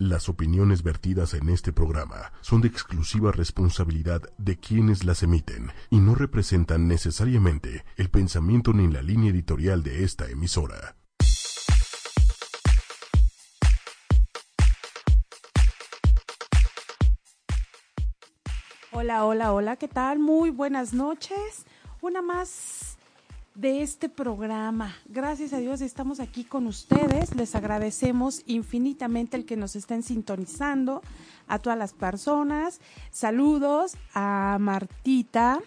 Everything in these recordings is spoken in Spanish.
Las opiniones vertidas en este programa son de exclusiva responsabilidad de quienes las emiten y no representan necesariamente el pensamiento ni la línea editorial de esta emisora. Hola, hola, hola, ¿qué tal? Muy buenas noches. Una más de este programa. Gracias a Dios estamos aquí con ustedes. Les agradecemos infinitamente el que nos estén sintonizando, a todas las personas. Saludos a Martita,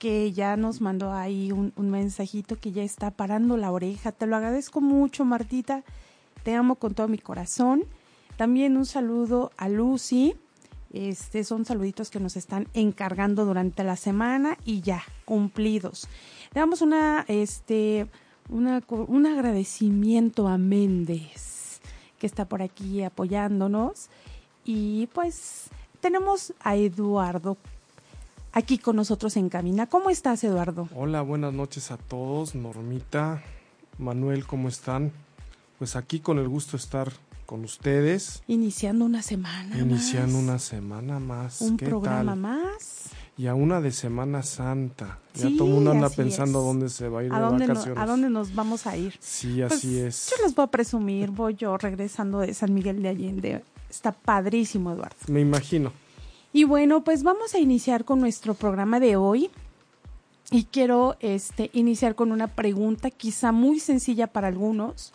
que ya nos mandó ahí un, mensajito que ya está parando la oreja. Te lo agradezco mucho, Martita. Te amo con todo mi corazón. También un saludo a Lucy. Este son saluditos que nos están encargando durante la semana y ya, cumplidos. Le damos una, este, un agradecimiento a Méndez, que está por aquí apoyándonos. Y pues tenemos a Eduardo aquí con nosotros en cabina. ¿Cómo estás, Eduardo? Hola, buenas noches a todos. Normita, Manuel, ¿cómo están? Pues aquí con el gusto de estar con ustedes. Iniciando una semana. Iniciando una semana más. Un programa más y a una de Semana Santa. Ya todo el mundo anda pensando dónde se va a ir de vacaciones. ¿A dónde nos vamos a ir? Sí, pues, así es. Yo les voy a presumir, voy yo regresando de San Miguel de Allende. Está padrísimo, Eduardo. Me imagino. Y bueno, pues vamos a iniciar con nuestro programa de hoy. Y quiero este, iniciar con una pregunta quizá muy sencilla para algunos,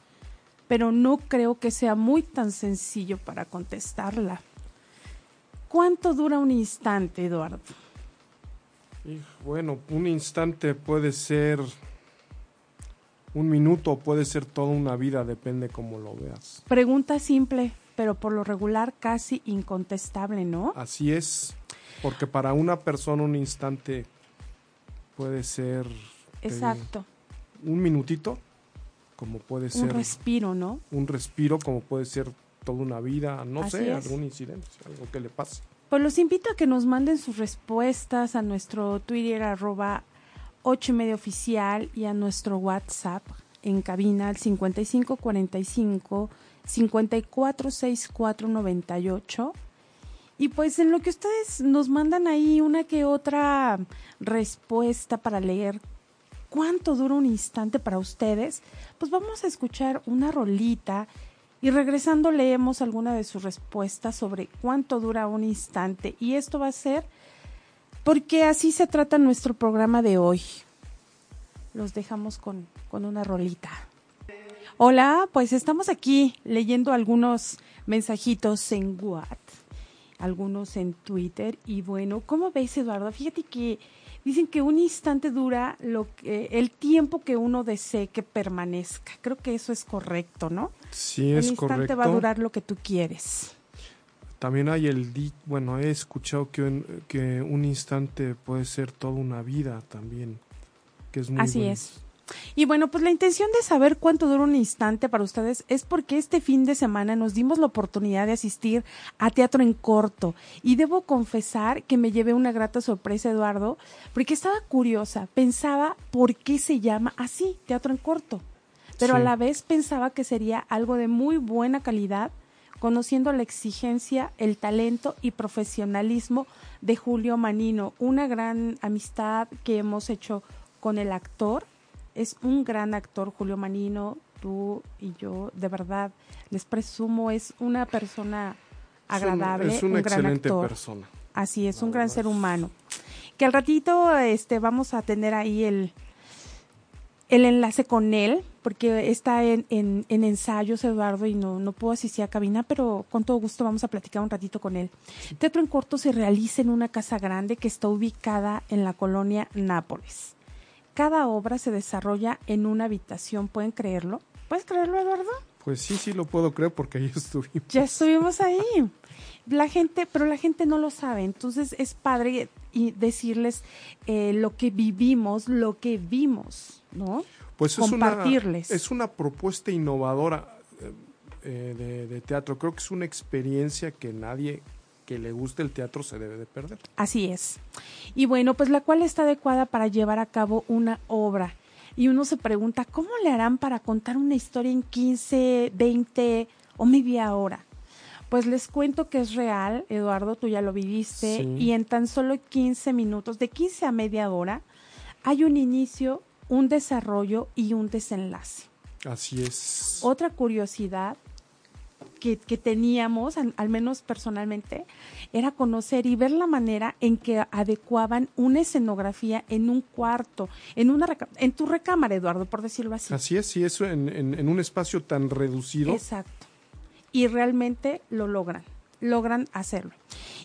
pero no creo que sea muy tan sencillo para contestarla. ¿Cuánto dura un instante, Eduardo? bueno, un instante puede ser un minuto, puede ser toda una vida, depende cómo lo veas. Pregunta simple, pero por lo regular casi incontestable, ¿no? Así es, porque para una persona un instante puede ser... Exacto. un minutito, como puede ser... Un respiro, ¿no? Un respiro, como puede ser toda una vida, no sé, algún incidente, algo que le pase. Pues los invito a que nos manden sus respuestas a nuestro Twitter arroba 8 y medio oficial y a nuestro WhatsApp en cabina al 5545 546498. Y pues en lo que ustedes nos mandan ahí una que otra respuesta para leer cuánto dura un instante para ustedes, pues vamos a escuchar una rolita y regresando leemos alguna de sus respuestas sobre cuánto dura un instante. Y esto va a ser porque así se trata nuestro programa de hoy. Los dejamos con, con una rolita. Hola, pues estamos aquí leyendo algunos mensajitos en WhatsApp, algunos en Twitter. Y bueno, ¿cómo ves, Eduardo? Fíjate que Dicen que un instante dura lo que, el tiempo que uno desee que permanezca. Creo que eso es correcto, ¿no? Sí, es correcto. Un instante va a durar lo que tú quieres. También hay el bueno, he escuchado que un, que un instante puede ser toda una vida también, que es muy Así es. Y bueno, pues la intención de saber cuánto dura un instante para ustedes es porque este fin de semana nos dimos la oportunidad de asistir a teatro en corto. Y debo confesar que me llevé una grata sorpresa, Eduardo, porque estaba curiosa. Pensaba por qué se llama así, teatro en corto. Pero a la vez pensaba que sería algo de muy buena calidad, conociendo la exigencia, el talento y profesionalismo de Julio Manino, una gran amistad que hemos hecho con el actor es un gran actor, Julio Manino, tú y yo, de verdad, les presumo, es una persona agradable, es, una excelente persona. Así es, un gran ser humano. Que al ratito este, vamos a tener ahí el, el enlace con él, porque está en, en, en, ensayos, Eduardo, y no, no puedo asistir a cabina, pero con todo gusto vamos a platicar un ratito con él. Teatro en Corto se realiza en una casa grande que está ubicada en la colonia Nápoles. Cada obra se desarrolla en una habitación, ¿pueden creerlo? ¿Puedes creerlo, Eduardo? Pues sí, sí lo puedo creer porque ahí estuvimos. Ya estuvimos ahí. La gente, pero la gente no lo sabe, entonces es padre y decirles eh, lo que vivimos, lo que vimos, ¿no? Pues es Compartirles. Una, es una propuesta innovadora eh, eh, de, de teatro. Creo que es una experiencia que nadie que le guste el teatro se debe de perder. Así es. Y bueno, pues la cual está adecuada para llevar a cabo una obra. Y uno se pregunta, ¿cómo le harán para contar una historia en 15, 20 o media hora? Pues les cuento que es real, Eduardo, tú ya lo viviste, y en tan solo 15 minutos, de 15 a media hora, hay un inicio, un desarrollo y un desenlace. Así es. Otra curiosidad que, teníamos, al, menos personalmente, era conocer y ver la manera en que adecuaban una escenografía en un cuarto, en una en tu recámara, Eduardo, por decirlo así. Así es, sí, eso en, en un espacio tan reducido. Exacto. Y realmente lo logran, logran hacerlo.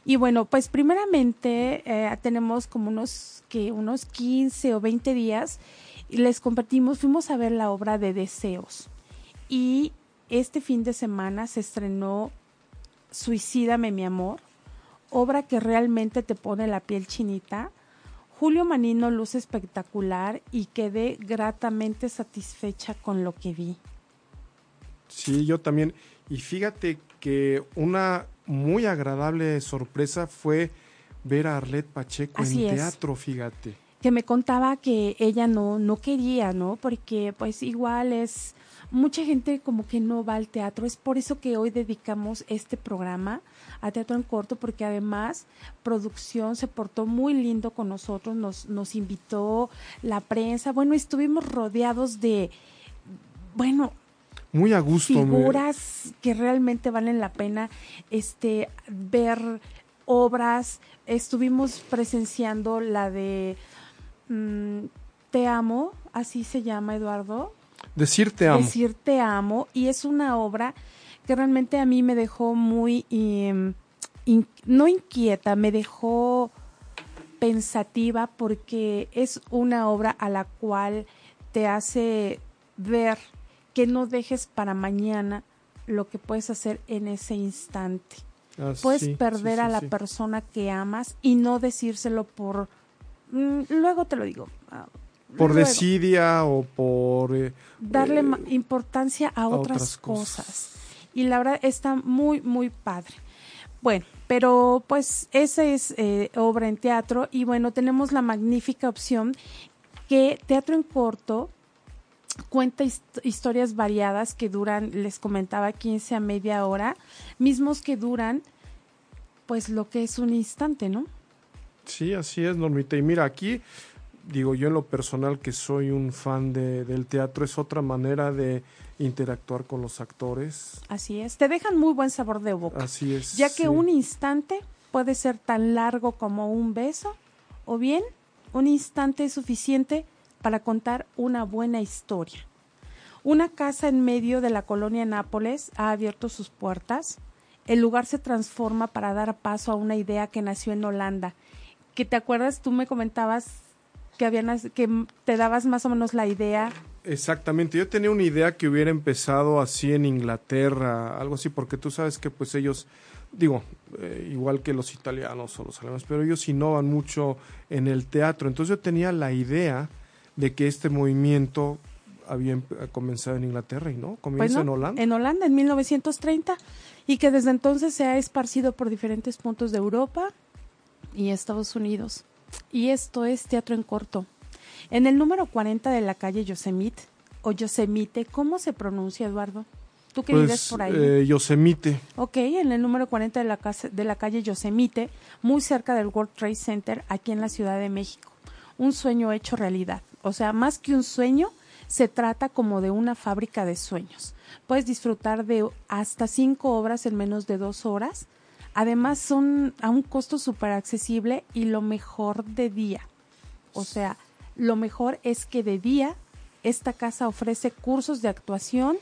Y bueno, pues primeramente eh, tenemos como unos, que unos 15 o 20 días y les compartimos, fuimos a ver la obra de Deseos. Y este fin de semana se estrenó Suicídame mi amor, obra que realmente te pone la piel chinita. Julio Manino luce espectacular y quedé gratamente satisfecha con lo que vi. Sí, yo también. Y fíjate que una muy agradable sorpresa fue ver a Arlette Pacheco en teatro, fíjate. Que me contaba que ella no, no quería, ¿no? Porque pues igual es, mucha gente como que no va al teatro. Es por eso que hoy dedicamos este programa a Teatro en Corto, porque además producción se portó muy lindo con nosotros, nos, nos invitó la prensa. Bueno, estuvimos rodeados de, bueno, muy a gusto. Figuras que realmente valen la pena este ver obras. Estuvimos presenciando la de mm, Te amo, así se llama Eduardo. Decir te amo. Decir te amo y es una obra que realmente a mí me dejó muy em, no inquieta, me dejó pensativa porque es una obra a la cual te hace ver que no dejes para mañana lo que puedes hacer en ese instante. Ah, puedes perder a la persona que amas y no decírselo por... Mm, luego te lo digo. Ah, por desidia o por... Eh, Darle eh, importancia a, otras, cosas. Y la verdad está muy, muy padre. Bueno, pero pues esa es eh, obra en teatro y bueno, tenemos la magnífica opción que Teatro en Corto cuenta historias variadas que duran, les comentaba, 15 a media hora, mismos que duran pues lo que es un instante, ¿no? Sí, así es, Normita. Y mira, aquí digo yo en lo personal que soy un fan de, del teatro, es otra manera de interactuar con los actores. Así es, te dejan muy buen sabor de boca. Así es. Ya que un instante puede ser tan largo como un beso, o bien un instante es suficiente para contar una buena historia. Una casa en medio de la colonia Nápoles ha abierto sus puertas. El lugar se transforma para dar paso a una idea que nació en Holanda. Que te acuerdas, tú me comentabas que, habían, que te dabas más o menos la idea. Exactamente, yo tenía una idea que hubiera empezado así en Inglaterra, algo así, porque tú sabes que pues ellos, digo, eh, igual que los italianos o los alemanes, pero ellos innovan mucho en el teatro. Entonces yo tenía la idea de que este movimiento había comenzado en Inglaterra y no, comienza pues en Holanda. En Holanda, en 1930, y que desde entonces se ha esparcido por diferentes puntos de Europa y Estados Unidos. Y esto es teatro en corto. En el número 40 de la calle Yosemite, o Yosemite, ¿cómo se pronuncia, Eduardo? ¿Tú qué pues, por ahí? Eh, Yosemite. Ok, en el número 40 de la, de la calle Yosemite, muy cerca del World Trade Center, aquí en la Ciudad de México. Un sueño hecho realidad. O sea, más que un sueño, se trata como de una fábrica de sueños. Puedes disfrutar de hasta cinco obras en menos de dos horas. Además, son a un costo súper accesible y lo mejor de día. O sea, lo mejor es que de día esta casa ofrece cursos de actuación,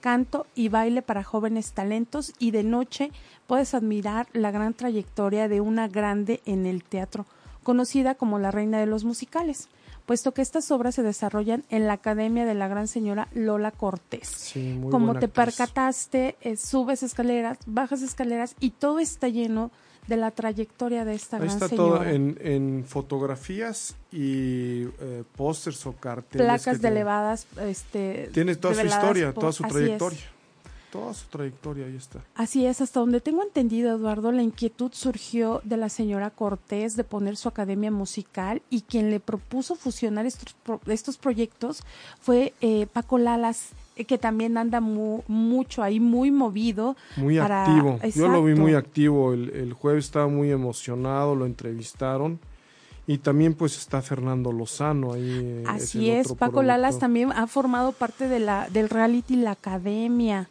canto y baile para jóvenes talentos y de noche puedes admirar la gran trayectoria de una grande en el teatro, conocida como la reina de los musicales puesto que estas obras se desarrollan en la Academia de la Gran Señora Lola Cortés. Como te percataste, eh, subes escaleras, bajas escaleras y todo está lleno de la trayectoria de esta gran está señora. todo en, fotografías y eh, pósters o carteles. Placas de elevadas. Este, Tiene toda su historia, toda su trayectoria toda su trayectoria ahí está. Así es, hasta donde tengo entendido, Eduardo, la inquietud surgió de la señora Cortés de poner su academia musical y quien le propuso fusionar estos, estos proyectos fue eh, Paco Lalas, que también anda mucho ahí, muy movido. Muy activo. Yo lo vi muy activo. El, el, jueves estaba muy emocionado, lo entrevistaron. Y también pues está Fernando Lozano ahí. Eh, Así es, Paco Lalas también ha formado parte de la, del reality La Academia.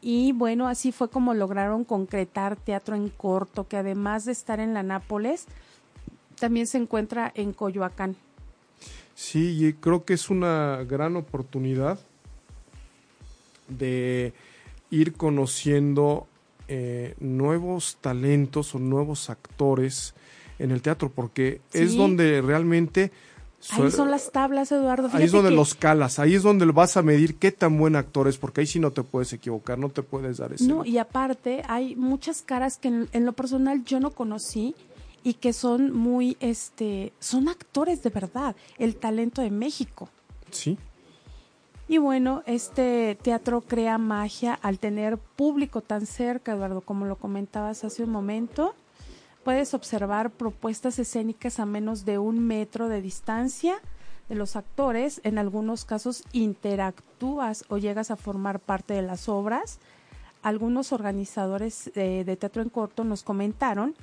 Y bueno, así fue como lograron concretar teatro en corto, que además de estar en la Nápoles, también se encuentra en Coyoacán. Sí, y creo que es una gran oportunidad de ir conociendo eh, nuevos talentos o nuevos actores en el teatro, porque es donde realmente... Ahí son las tablas, Eduardo. ahí es donde los calas, ahí es donde vas a medir qué tan buen actor es, porque ahí sí no te puedes equivocar, no te puedes dar ese. No, y aparte hay muchas caras que en, lo personal yo no conocí y que son muy, este, son actores de verdad, el talento de México. Sí. Y bueno, este teatro crea magia al tener público tan cerca, Eduardo, como lo comentabas hace un momento. Puedes observar propuestas escénicas a menos de un metro de distancia de los actores. En algunos casos interactúas o llegas a formar parte de las obras. Algunos organizadores de, de teatro en corto nos comentaron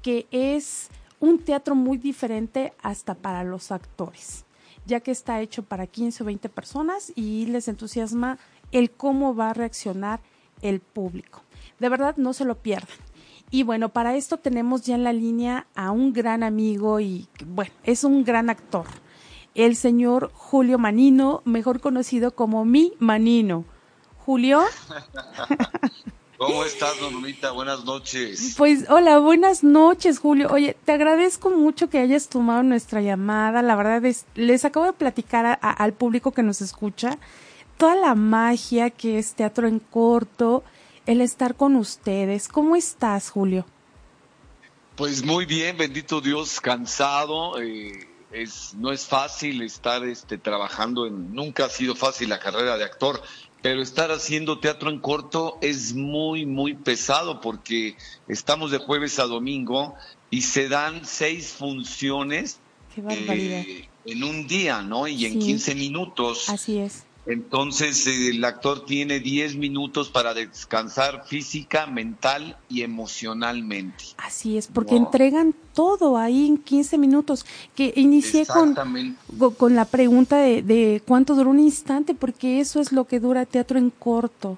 que es un teatro muy diferente hasta para los actores, ya que está hecho para 15 o 20 personas y les entusiasma el cómo va a reaccionar el público. De verdad, no se lo pierdan. Y bueno, para esto tenemos ya en la línea a un gran amigo y, bueno, es un gran actor, el señor Julio Manino, mejor conocido como mi Manino. Julio. ¿Cómo estás, Normita? Buenas noches. Pues hola, buenas noches, Julio. Oye, te agradezco mucho que hayas tomado nuestra llamada. La verdad es, les acabo de platicar al público que nos escucha toda la magia que es teatro en corto, el estar con ustedes. ¿Cómo estás, Julio? Pues muy bien, bendito Dios, cansado. Eh, es, no es fácil estar este, trabajando en, nunca ha sido fácil la carrera de actor, pero estar haciendo teatro en corto es muy, muy pesado porque estamos de jueves a domingo y se dan seis funciones eh, en un día, ¿no? Y en 15 minutos. Así es. Entonces el actor tiene 10 minutos para descansar física, mental y emocionalmente. Así es, porque entregan todo ahí en 15 minutos. Que inicié con, con la pregunta de, de cuánto dura un instante, porque eso es lo que dura teatro en corto.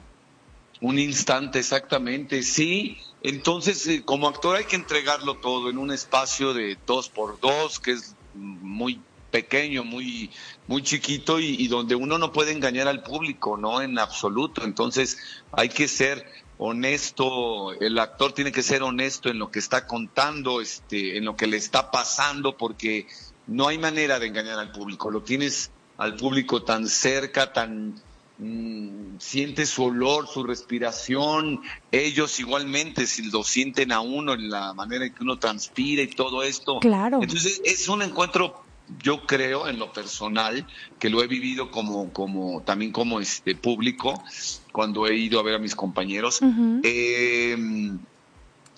Un instante, exactamente, sí. Entonces, eh, como actor hay que entregarlo todo en un espacio de dos por dos, que es muy pequeño, muy, muy chiquito y, donde uno no puede engañar al público, ¿no? En absoluto. Entonces hay que ser honesto, el actor tiene que ser honesto en lo que está contando, este, en lo que le está pasando, porque no hay manera de engañar al público. Lo tienes al público tan cerca, tan mm, siente su olor, su respiración, ellos igualmente si lo sienten a uno en la manera en que uno transpira y todo esto. Claro. Entonces es un encuentro yo creo en lo personal que lo he vivido como como también como este público cuando he ido a ver a mis compañeros em,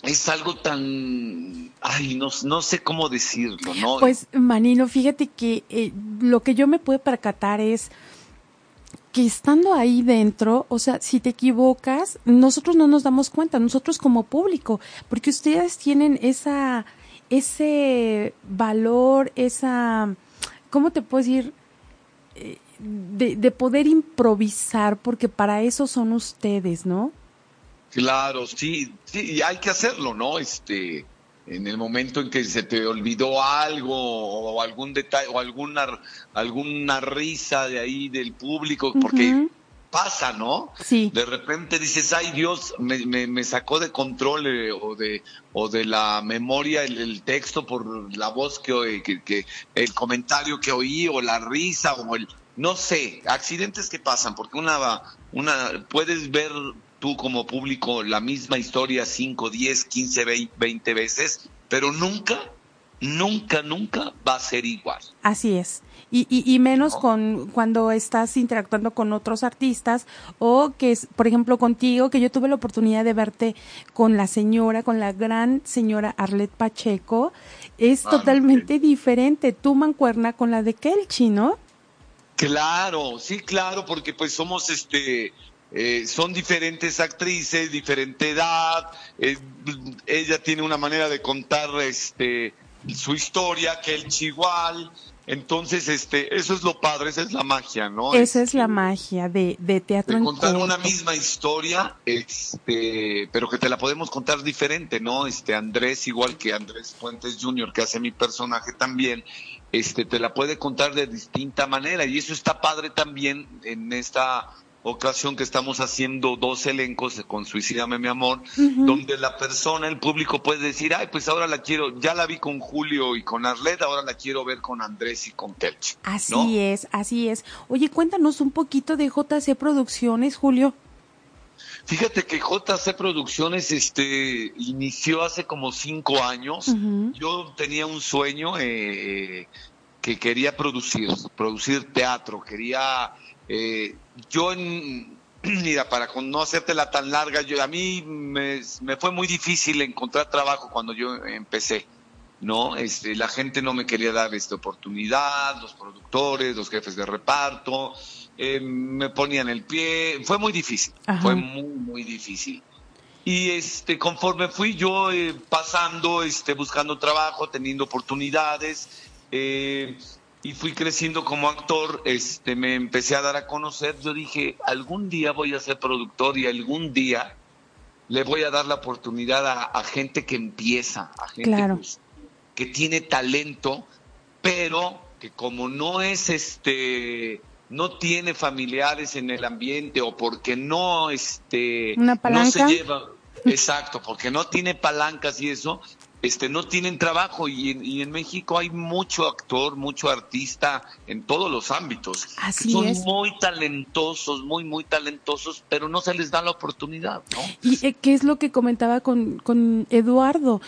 es algo tan ay no, no sé cómo decirlo no pues Manino fíjate que eh, lo que yo me puedo percatar es que estando ahí dentro, o sea, si te equivocas, nosotros no nos damos cuenta, nosotros como público, porque ustedes tienen esa ese valor, esa, ¿cómo te puedo decir? Eh, de, de, poder improvisar, porque para eso son ustedes, ¿no? Claro, sí, sí, hay que hacerlo, ¿no? Este, en el momento en que se te olvidó algo o algún detalle o alguna alguna risa de ahí del público, porque pasa, ¿no? Sí. De repente dices, ay Dios, me, me, sacó de control eh, o, de, o de la memoria el, texto por la voz que, que, que, el comentario que oí o la risa o el, no sé, accidentes que pasan, porque una, una, puedes ver tú como público la misma historia 5, 10, 15, 20 veces, pero nunca, nunca, nunca va a ser igual. Así es y, y, menos con cuando estás interactuando con otros artistas o que es, por ejemplo, contigo, que yo tuve la oportunidad de verte con la señora, con la gran señora Arlette Pacheco, es ah, totalmente diferente. Tu mancuerna con la de Kelchi, ¿no? Claro, sí, claro, porque pues somos este eh, son diferentes actrices, diferente edad, eh, ella tiene una manera de contar este su historia que el igual, entonces este eso es lo padre, esa es la magia, ¿no? Esa es la magia de, de teatro de contar una misma historia, este, pero que te la podemos contar diferente, ¿no? Este Andrés igual que Andrés Fuentes Jr. que hace mi personaje también, este te la puede contar de distinta manera y eso está padre también en esta ocasión que estamos haciendo dos elencos con Suicídame mi amor, donde la persona, el público puede decir, ay, pues ahora la quiero, ya la vi con Julio y con Arleta, ahora la quiero ver con Andrés y con Telch. Así es, así es. Oye, cuéntanos un poquito de JC Producciones, Julio. Fíjate que JC Producciones este, inició hace como cinco años. Yo tenía un sueño eh, que quería producir, producir teatro, quería eh, yo, en, mira, para no hacértela tan larga, yo, a mí me, fue muy difícil encontrar trabajo cuando yo empecé. ¿no? Este, la gente no me quería dar esta oportunidad, los productores, los jefes de reparto, eh, me ponían el pie, fue muy difícil, fue muy, muy difícil. Y este, conforme fui yo eh, pasando, este, buscando trabajo, teniendo oportunidades, eh, y fui creciendo como actor, este, me empecé a dar a conocer, yo dije, algún día voy a ser productor y algún día le voy a dar la oportunidad a, gente que empieza, a gente pues, que tiene talento, pero que como no es este no tiene familiares en el ambiente o porque no este no se lleva exacto porque no tiene palancas y eso este, no tienen trabajo y en, México hay mucho actor, mucho artista en todos los ámbitos. Así Son muy talentosos, muy, muy talentosos, pero no se les da la oportunidad, ¿no? ¿Y eh, qué es lo que comentaba con, con Eduardo?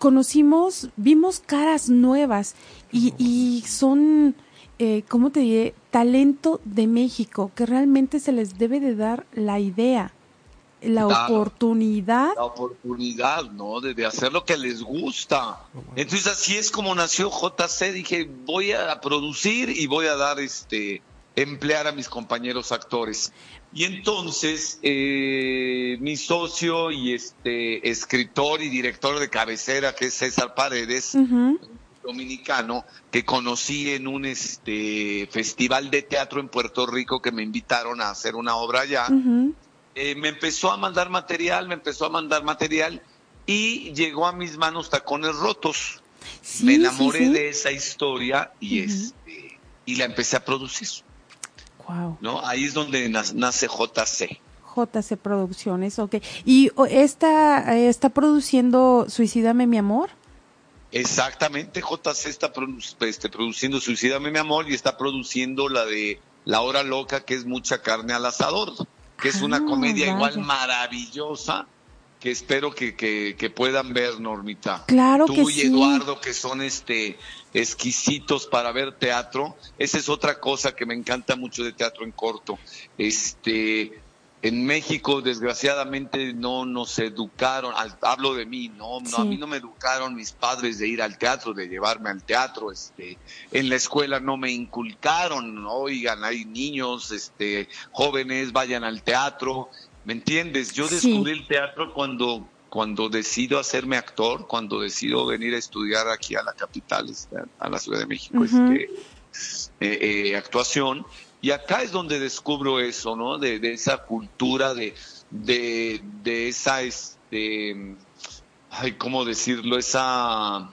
Conocimos, vimos caras nuevas y, y son, eh, ¿cómo te diré? Talento de México, que realmente se les debe de dar la idea la oportunidad. La oportunidad, ¿no? De, hacer lo que les gusta. Entonces así es como nació JC. Dije, voy a producir y voy a dar este emplear a mis compañeros actores. Y entonces eh, mi socio y este escritor y director de cabecera, que es César Paredes, dominicano, que conocí en un este festival de teatro en Puerto Rico que me invitaron a hacer una obra allá. Eh, me empezó a mandar material, me empezó a mandar material y llegó a mis manos Tacones Rotos. me enamoré de esa historia y, este, y la empecé a producir. Wow. ¿no? Ahí es donde nace JC. JC Producciones, ok. ¿Y está, eh, está produciendo Suicídame mi amor? Exactamente, JC está este, produciendo Suicídame mi amor y está produciendo la de La Hora Loca, que es mucha carne al asador que es una ah, comedia igual maravillosa que espero que, que, puedan ver, Normita. Claro Tú y Eduardo, que son este exquisitos para ver teatro. Esa es otra cosa que me encanta mucho de teatro en corto. Este, en México desgraciadamente no nos educaron, hablo de mí, no, no a mí no me educaron mis padres de ir al teatro, de llevarme al teatro, este, en la escuela no me inculcaron, oigan, hay niños, este, jóvenes, vayan al teatro, ¿me entiendes? Yo descubrí el teatro cuando cuando decido hacerme actor, cuando decido venir a estudiar aquí a la capital, este, a la Ciudad de México, este, eh, eh, actuación, y acá es donde descubro eso, ¿no? De, esa cultura, de, de, de esa, este, ay, ¿cómo decirlo? Esa...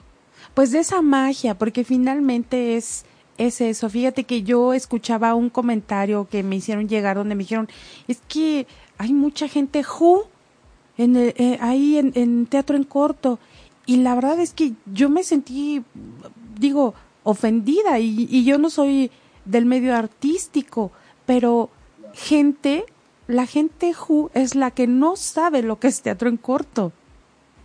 Pues de esa magia, porque finalmente es, es eso. Fíjate que yo escuchaba un comentario que me hicieron llegar donde me dijeron, es que hay mucha gente who en eh, ahí en, en teatro en corto. Y la verdad es que yo me sentí, digo, ofendida y, y yo no soy del medio artístico, pero gente, la gente who es la que no sabe lo que es teatro en corto.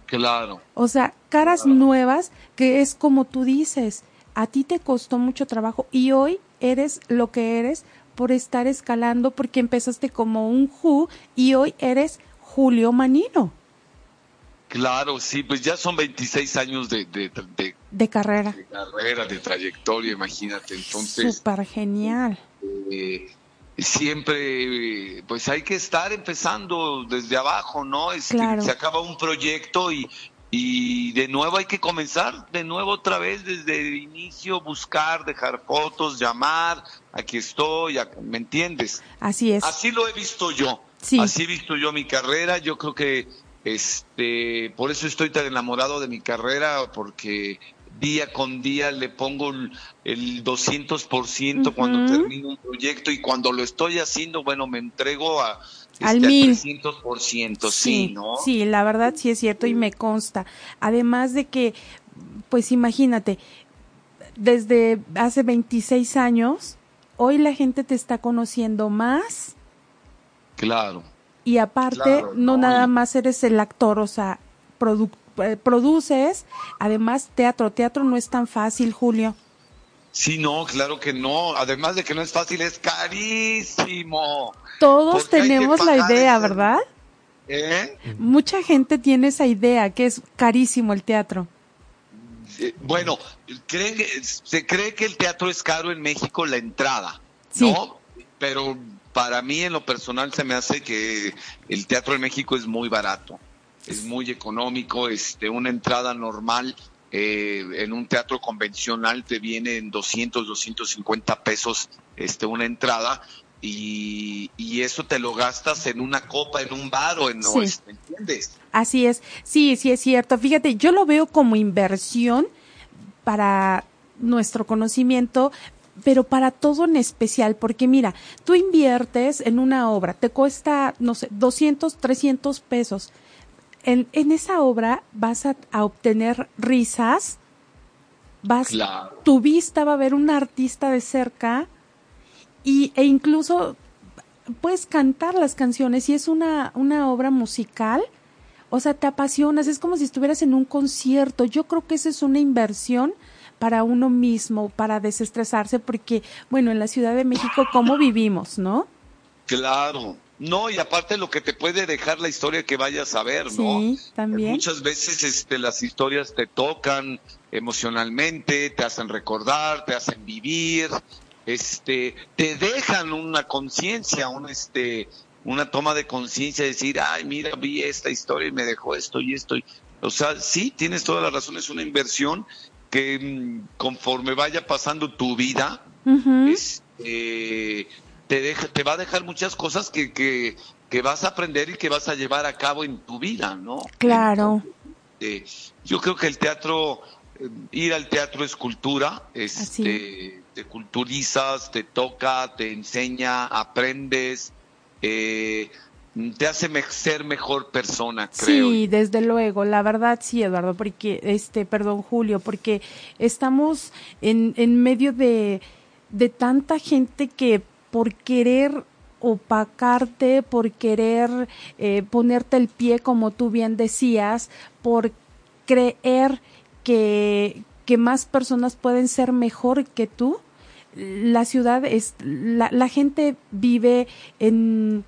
Claro. O sea, caras nuevas que es como tú dices, a ti te costó mucho trabajo y hoy eres lo que eres por estar escalando porque empezaste como un who y hoy eres Julio Manino. Claro, sí, pues ya son 26 años de, de, de, carrera. De carrera, de trayectoria, imagínate. Entonces. Súper genial. este, siempre, pues hay que estar empezando desde abajo, ¿no? Es que se acaba un proyecto y, y de nuevo hay que comenzar, de nuevo otra vez desde el inicio, buscar, dejar fotos, llamar, aquí estoy, ¿me entiendes? Así es. Así lo he visto yo. Así he visto yo mi carrera, yo creo que este, por eso estoy tan enamorado de mi carrera, porque día con día le pongo el 200% cuando termino un proyecto y cuando lo estoy haciendo, bueno, me entrego a, este, al mil. 300%, sí, ¿no? Sí, la verdad sí es cierto y me consta. Además de que, pues imagínate, desde hace 26 años, hoy la gente te está conociendo más. Claro. Y aparte, no, nada más eres el actor, o sea, eh, produces, además teatro. Teatro no es tan fácil, Julio. Sí, no, claro que no. Además de que no es fácil, es carísimo. Todos tenemos la idea, ¿verdad? ¿Eh? Mucha gente tiene esa idea, que es carísimo el teatro. bueno, creen, se cree que el teatro es caro en México la entrada, ¿no? Pero para mí en lo personal se me hace que el teatro en México es muy barato, es muy económico, este, una entrada normal eh, en un teatro convencional te viene en 200, 250 pesos este, una entrada y, eso te lo gastas en una copa, en un bar o en... ¿Me entiendes? Así es, sí, sí es cierto. Fíjate, yo lo veo como inversión para nuestro conocimiento, pero para todo en especial, porque mira, tú inviertes en una obra, te cuesta, no sé, 200, 300 pesos en, en esa obra vas a, obtener risas, vas, tu vista va a ver un artista de cerca y, e incluso puedes cantar las canciones y es una, una obra musical. O sea, te apasionas, es como si estuvieras en un concierto. Yo creo que esa es una inversión para uno mismo, para desestresarse, porque, bueno, en la Ciudad de México, ¿cómo vivimos, no? Claro, no, y aparte lo que te puede dejar la historia que vayas a ver, ¿no? Sí, también. Muchas veces este, las historias te tocan emocionalmente, te hacen recordar, te hacen vivir, este, te dejan una conciencia, un este, una toma de conciencia, decir, ay, mira, vi esta historia y me dejó esto y esto. O sea, sí, tienes toda la razón, es una inversión que mm, conforme vaya pasando tu vida, este, te, te va a dejar muchas cosas que, que, que, vas a aprender y que vas a llevar a cabo en tu vida, ¿no? Claro. yo creo que el teatro, eh, ir al teatro es cultura, este, te culturizas, te toca, te enseña, aprendes, eh, te hace ser mejor persona, creo. Sí, desde luego, la verdad sí, Eduardo, porque, este, perdón, Julio, porque estamos en, en medio de, de tanta gente que por querer opacarte, por querer eh, ponerte el pie, como tú bien decías, por creer que, que más personas pueden ser mejor que tú. La ciudad es, la, la gente vive en,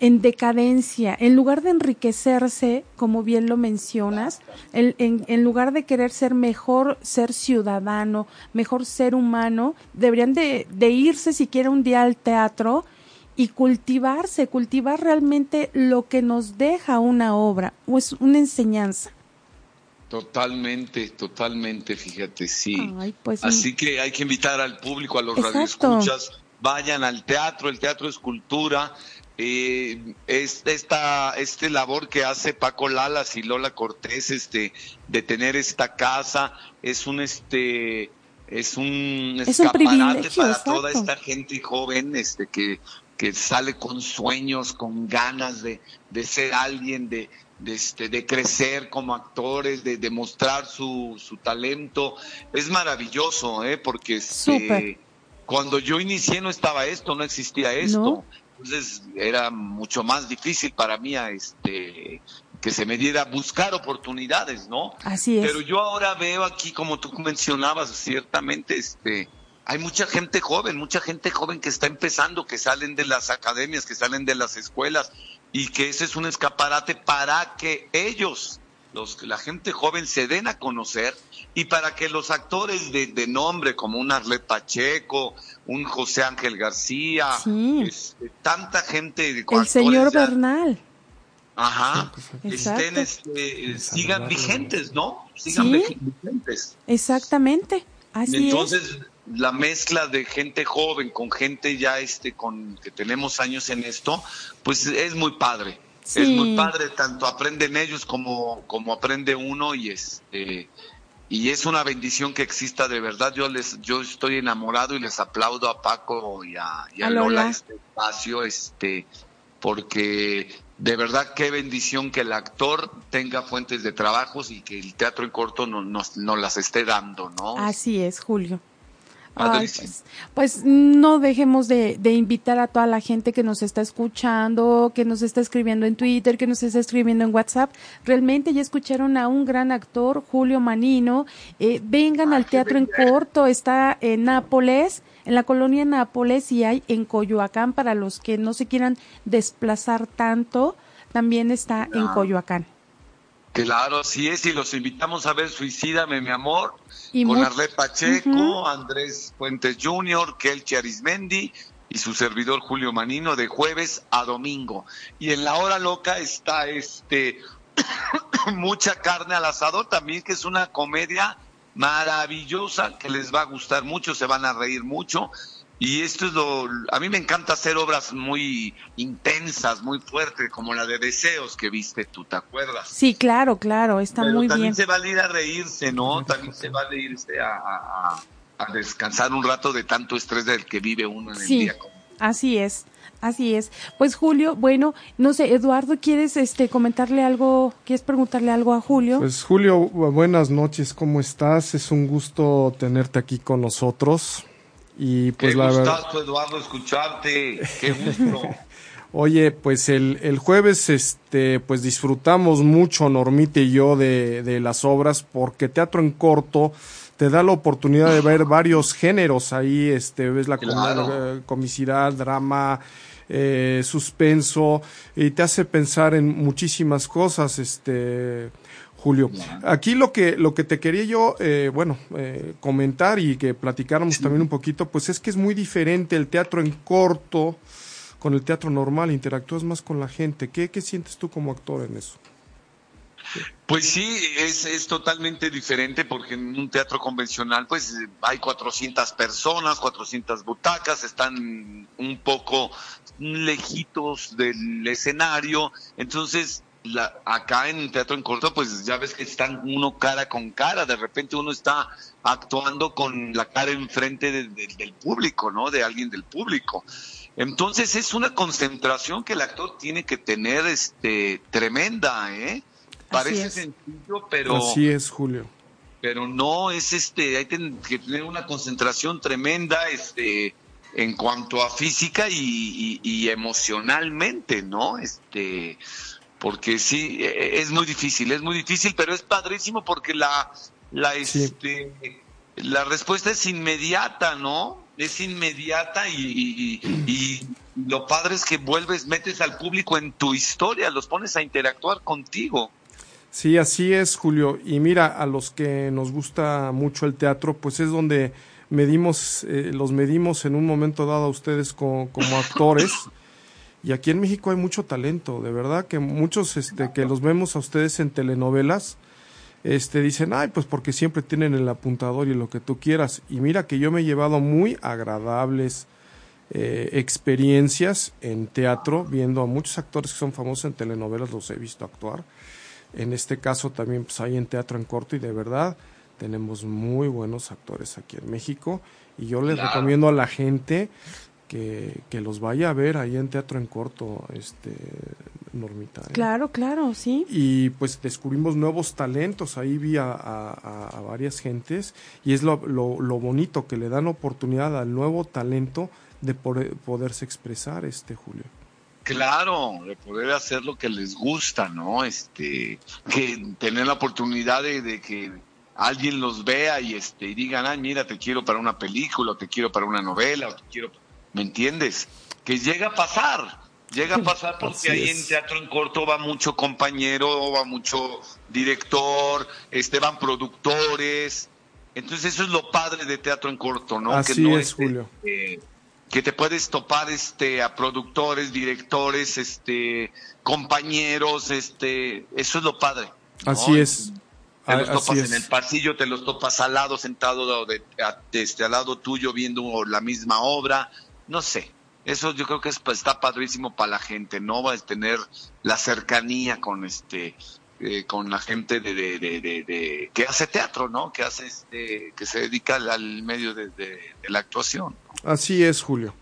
en decadencia, en lugar de enriquecerse, como bien lo mencionas, en, en, lugar de querer ser mejor ser ciudadano, mejor ser humano, deberían de, de irse siquiera un día al teatro y cultivarse, cultivar realmente lo que nos deja una obra o es una enseñanza. Totalmente, totalmente, fíjate, sí. Pues, Así que hay que invitar al público, a los radioescuchas, vayan al teatro, el teatro es cultura, eh, esta este labor que hace Paco Lalas y Lola Cortés este de tener esta casa es un este es un escaparate para toda esta gente joven este que que sale con sueños con ganas de, de ser alguien de, de, este, de crecer como actores, de demostrar su, su talento. Es maravilloso, ¿eh? porque este, cuando yo inicié no estaba esto, no existía esto. Entonces era mucho más difícil para mí este que se me diera buscar oportunidades, ¿no? Así es. Pero yo ahora veo aquí, como tú mencionabas, ciertamente, este, hay mucha gente joven, mucha gente joven que está empezando, que salen de las academias, que salen de las escuelas, y que ese es un escaparate para que ellos los, la gente joven se den a conocer y para que los actores de, de nombre como un Arlet Pacheco, un José Ángel García, Sí. este, tanta gente, El señor ya- Bernal. Ajá, Exacto. estén, este, Saludarlo. sigan vigentes, ¿no? Sigan Sí. vigentes. Exactamente. Así Entonces, la mezcla de gente joven con gente ya este con que tenemos años en esto, pues es muy padre. Sí. Es muy padre, tanto aprenden ellos como, como aprende uno y este y es una bendición que exista de verdad. Yo les yo estoy enamorado y les aplaudo a Paco y a, y a Lola. Lola. este espacio este porque de verdad qué bendición que el actor tenga fuentes de trabajos y que el teatro en corto no- nos, nos las esté dando, ¿no? Así es, Julio. Ay, pues, pues no dejemos de, de invitar a toda la gente que nos está escuchando, que nos está escribiendo en Twitter, que nos está escribiendo en WhatsApp. Realmente ya escucharon a un gran actor, Julio Manino. Eh, vengan al Teatro en Corto, está en Nápoles, en la colonia Nápoles y hay en Coyoacán para los que no se quieran desplazar tanto. También está en. Coyoacán. Claro, sí es, y los invitamos a ver Suicídame, mi amor, Y con mu- Arlet Pacheco. Andrés Fuentes Jr., Kelchi Arismendi y su servidor Julio Manino de jueves a domingo. Y en la hora loca está este mucha carne al asador también, que es una comedia maravillosa que les va a gustar mucho, se van a reír mucho. Y esto es lo, a mí me encanta hacer obras muy intensas, muy fuertes, como la de Deseos que viste tú, ¿te acuerdas? Sí, claro, claro, está Pero muy también bien. se vale ir a reírse, ¿no? También se vale irse a, a- a- descansar un rato de tanto estrés del que vive uno en el Sí, día. así es, así es. Pues Julio, bueno, no sé, Eduardo, ¿quieres este comentarle algo, quieres preguntarle algo a Julio? Pues Julio, bu- buenas noches, ¿cómo estás? Es un gusto tenerte aquí con nosotros. Y pues Qué la gustazo, Eduardo, escucharte. Qué gusto. oye, pues el, el jueves este pues disfrutamos mucho Normita y yo de, de las obras porque Teatro en Corto te da la oportunidad de ver varios géneros ahí, este ves la Claro. comedia, comicidad, drama, eh, suspenso y te hace pensar en muchísimas cosas, este Julio. Aquí lo que lo que te quería yo, eh, bueno, eh, comentar y que platicáramos también un poquito, pues es que es muy diferente el teatro en corto con el teatro normal, interactúas más con la gente. ¿Qué, qué sientes tú como actor en eso? Pues sí, es, es totalmente diferente porque en un teatro convencional pues hay 400 personas, 400 butacas, están un poco lejitos del escenario, entonces la, acá en teatro en corto pues ya ves que están uno cara con cara, de repente uno está actuando con la cara enfrente de- de- del público, ¿no? De alguien del público. Entonces es una concentración que el actor tiene que tener este tremenda, ¿eh? Parece es. sencillo, pero Así es, Julio. pero no es este hay que tener una concentración tremenda este en cuanto a física y, y- y emocionalmente no este porque sí e- es muy difícil es muy difícil pero es padrísimo porque la la Sí. este la respuesta es inmediata no es inmediata y, y- y lo padre es que vuelves metes al público en tu historia los pones a interactuar contigo Sí, así es, Julio. Y mira, a los que nos gusta mucho el teatro, pues es donde medimos, eh, los medimos en un momento dado a ustedes co- como actores. Y aquí en México hay mucho talento, de verdad que muchos este, que los vemos a ustedes en telenovelas, este, dicen, ay, pues porque siempre tienen el apuntador y lo que tú quieras. Y mira que yo me he llevado muy agradables eh, experiencias en teatro, viendo a muchos actores que son famosos en telenovelas, los he visto actuar. En este caso también pues hay en teatro en corto y de verdad tenemos muy buenos actores aquí en México y yo les Claro. recomiendo a la gente que, que los vaya a ver ahí en teatro en corto, este Normita. ¿eh? Claro, claro, sí. Y pues descubrimos nuevos talentos, ahí vi a, a- a- a varias gentes y es lo, lo, lo bonito que le dan oportunidad al nuevo talento de poder- poderse expresar, este Julio. Claro, de poder hacer lo que les gusta, ¿no? Este, que tener la oportunidad de, de que alguien los vea y este y digan, ay, mira, te quiero para una película, o te quiero para una novela, o te quiero, ¿me entiendes? Que llega a pasar, Llega a pasar porque ahí en teatro en corto va mucho compañero, va mucho director, este van productores. Entonces eso es lo padre de teatro en corto, ¿no? Así que no es, Julio. Eh, que te puedes topar este a productores, directores, este compañeros, este eso es lo padre. Así es. Te los topas en el pasillo, te los topas al lado, sentado de, este, al lado tuyo viendo la misma obra, no sé. Eso yo creo que es, pues, está padrísimo para la gente, ¿no? Va a tener la cercanía con este eh, con la gente de, de, de, que hace teatro, ¿no? Que hace este, que se dedica al, medio de, la actuación. Así es, Julio.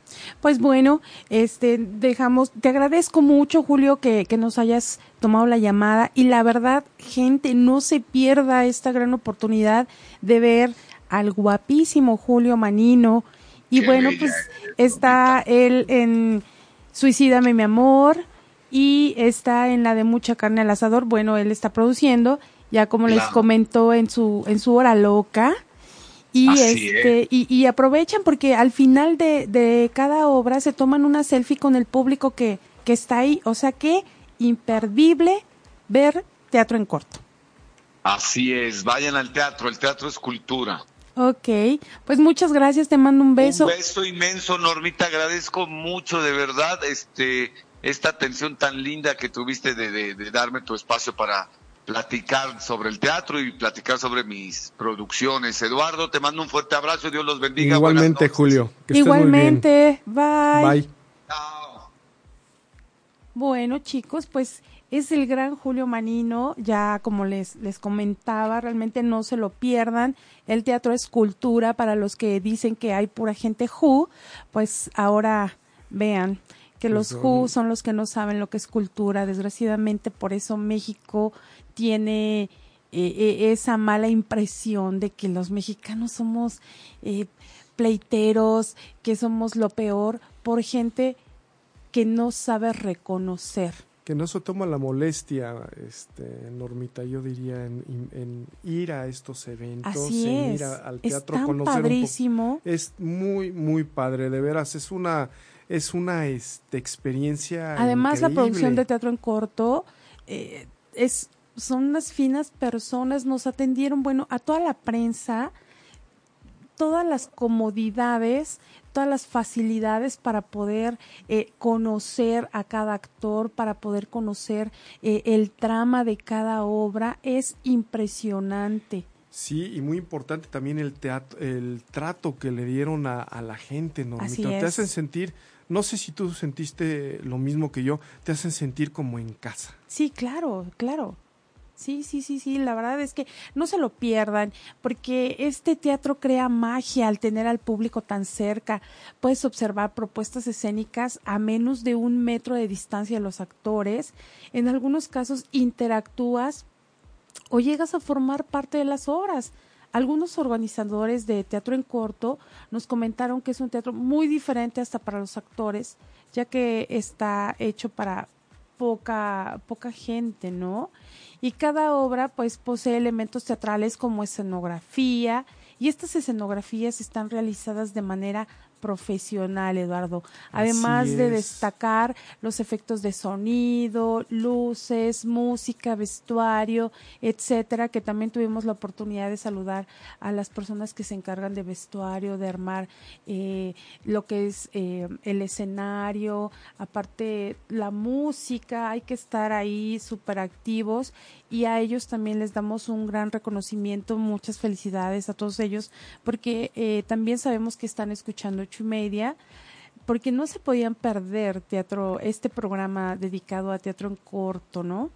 Pues bueno, este, dejamos, te agradezco mucho, Julio, que, que nos hayas tomado la llamada y la verdad, gente, no se pierda esta gran oportunidad de ver al guapísimo Julio Manino. Y bueno, pues está él en Suicídame mi amor, y está en la de mucha carne al asador. Bueno, él está produciendo, ya como les comentó en su en su hora loca. Y este y, y, aprovechan porque al final de, de, cada obra se toman una selfie con el público que, que está ahí, o sea que imperdible ver teatro en corto. Así es, vayan al teatro, el teatro es cultura. Ok, pues muchas gracias, te mando un beso. Un beso inmenso, Normita, agradezco mucho, de verdad, este, esta atención tan linda que tuviste de, darme tu espacio para platicar sobre el teatro y platicar sobre mis producciones. Eduardo, te mando un fuerte abrazo, Dios los bendiga. Igualmente, Julio. Igualmente, bye. Bye. Chao. Bueno, chicos, pues es el gran Julio Manino, ya como les, les comentaba, realmente no se lo pierdan. El teatro es cultura para los que dicen que hay pura gente who, pues ahora vean que los Who son los que no saben lo que es cultura. Desgraciadamente, por eso México tiene eh, eh, esa mala impresión de que los mexicanos somos eh, pleiteros, que somos lo peor, por gente que no sabe reconocer. Que no se toma la molestia, este, Normita, yo diría, en, ir a estos eventos, en ir al teatro, es padrísimo. Es muy, muy padre, de veras, es una es una este, experiencia. Además, la producción de teatro en corto eh, es, son unas finas personas, nos atendieron, bueno, a toda la prensa, todas las comodidades, todas las facilidades para poder eh, conocer a cada actor, para poder conocer eh, el trama de cada obra, es impresionante. Sí, y muy importante también el teatro, el trato que le dieron a, la gente, Normita. Te hacen sentir no sé si tú sentiste lo mismo que yo, te hacen sentir como en casa. Sí, claro, claro. Sí, sí, sí, sí, la verdad es que no se lo pierdan, porque este teatro crea magia al tener al público tan cerca. Puedes observar propuestas escénicas a menos de un metro de distancia de los actores. En algunos casos interactúas o llegas a formar parte de las obras. Algunos organizadores de teatro en corto nos comentaron que es un teatro muy diferente hasta para los actores, ya que está hecho para poca poca gente, ¿no? Y cada obra pues posee elementos teatrales como escenografía y estas escenografías están realizadas de manera profesional, Eduardo. Además de destacar los efectos de sonido, luces, música, vestuario, etcétera, que también tuvimos la oportunidad de saludar a las personas que se encargan de vestuario, de armar eh, lo que es eh, el escenario, aparte la música, hay que estar ahí súper activos y a ellos también les damos un gran reconocimiento, muchas felicidades a todos ellos, porque eh, también sabemos que están escuchando ocho y media, porque no se podían perder teatro, este programa dedicado a teatro en corto, ¿no?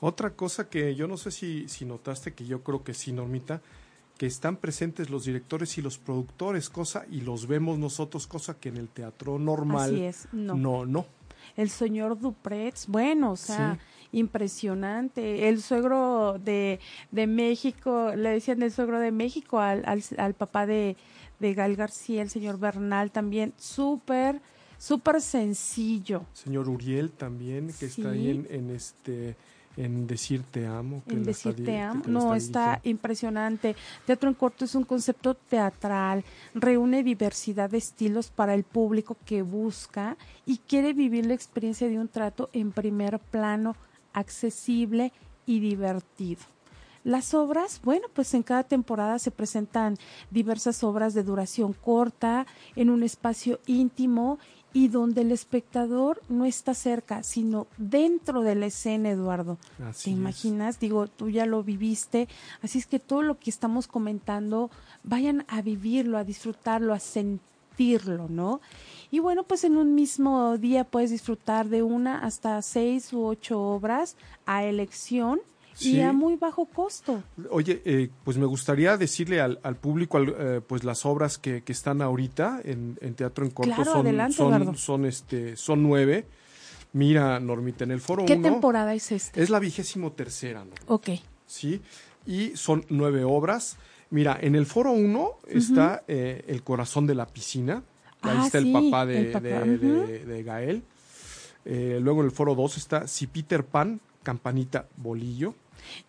Otra cosa que yo no sé si, si notaste, que yo creo que sí, Normita, que están presentes los directores y los productores, cosa, y los vemos nosotros, cosa que en el teatro normal Así es, no. no, no. El señor Dupretz, bueno, o sea, impresionante. El suegro de, de México, le decían el suegro de México al, al, al papá de, de Gal García, el señor Bernal también, súper, súper sencillo. Señor Uriel también, que está ahí en, en, este en Decir Te Amo. en Decir Te Amo. No, está impresionante. Teatro en corto es un concepto teatral, reúne diversidad de estilos para el público que busca y quiere vivir la experiencia de un trato en primer plano, accesible y divertido. Las obras, bueno, pues en cada temporada se presentan diversas obras de duración corta, en un espacio íntimo y donde el espectador no está cerca, sino dentro de la escena, Eduardo. ¿Te imaginas? Digo, tú ya lo viviste, así es que todo lo que estamos comentando, vayan a vivirlo, a disfrutarlo, a sentirlo, ¿no? Y bueno, pues en un mismo día puedes disfrutar de una hasta seis u ocho obras a elección y a muy bajo costo. Oye, eh, pues me gustaría decirle al, público eh, pues las obras que, están ahorita en, Teatro en Corto son, son, este, son nueve. Mira, Normita, en el foro ¿Qué temporada es esta? Es la vigésimo tercera, ¿no? Ok. Sí, y son nueve obras. Mira, en el foro uno está eh, El corazón de la piscina. Ahí ah, está el papá de, de, Gael. luego en el foro dos está Si Peter Pan, Campanita Bolillo.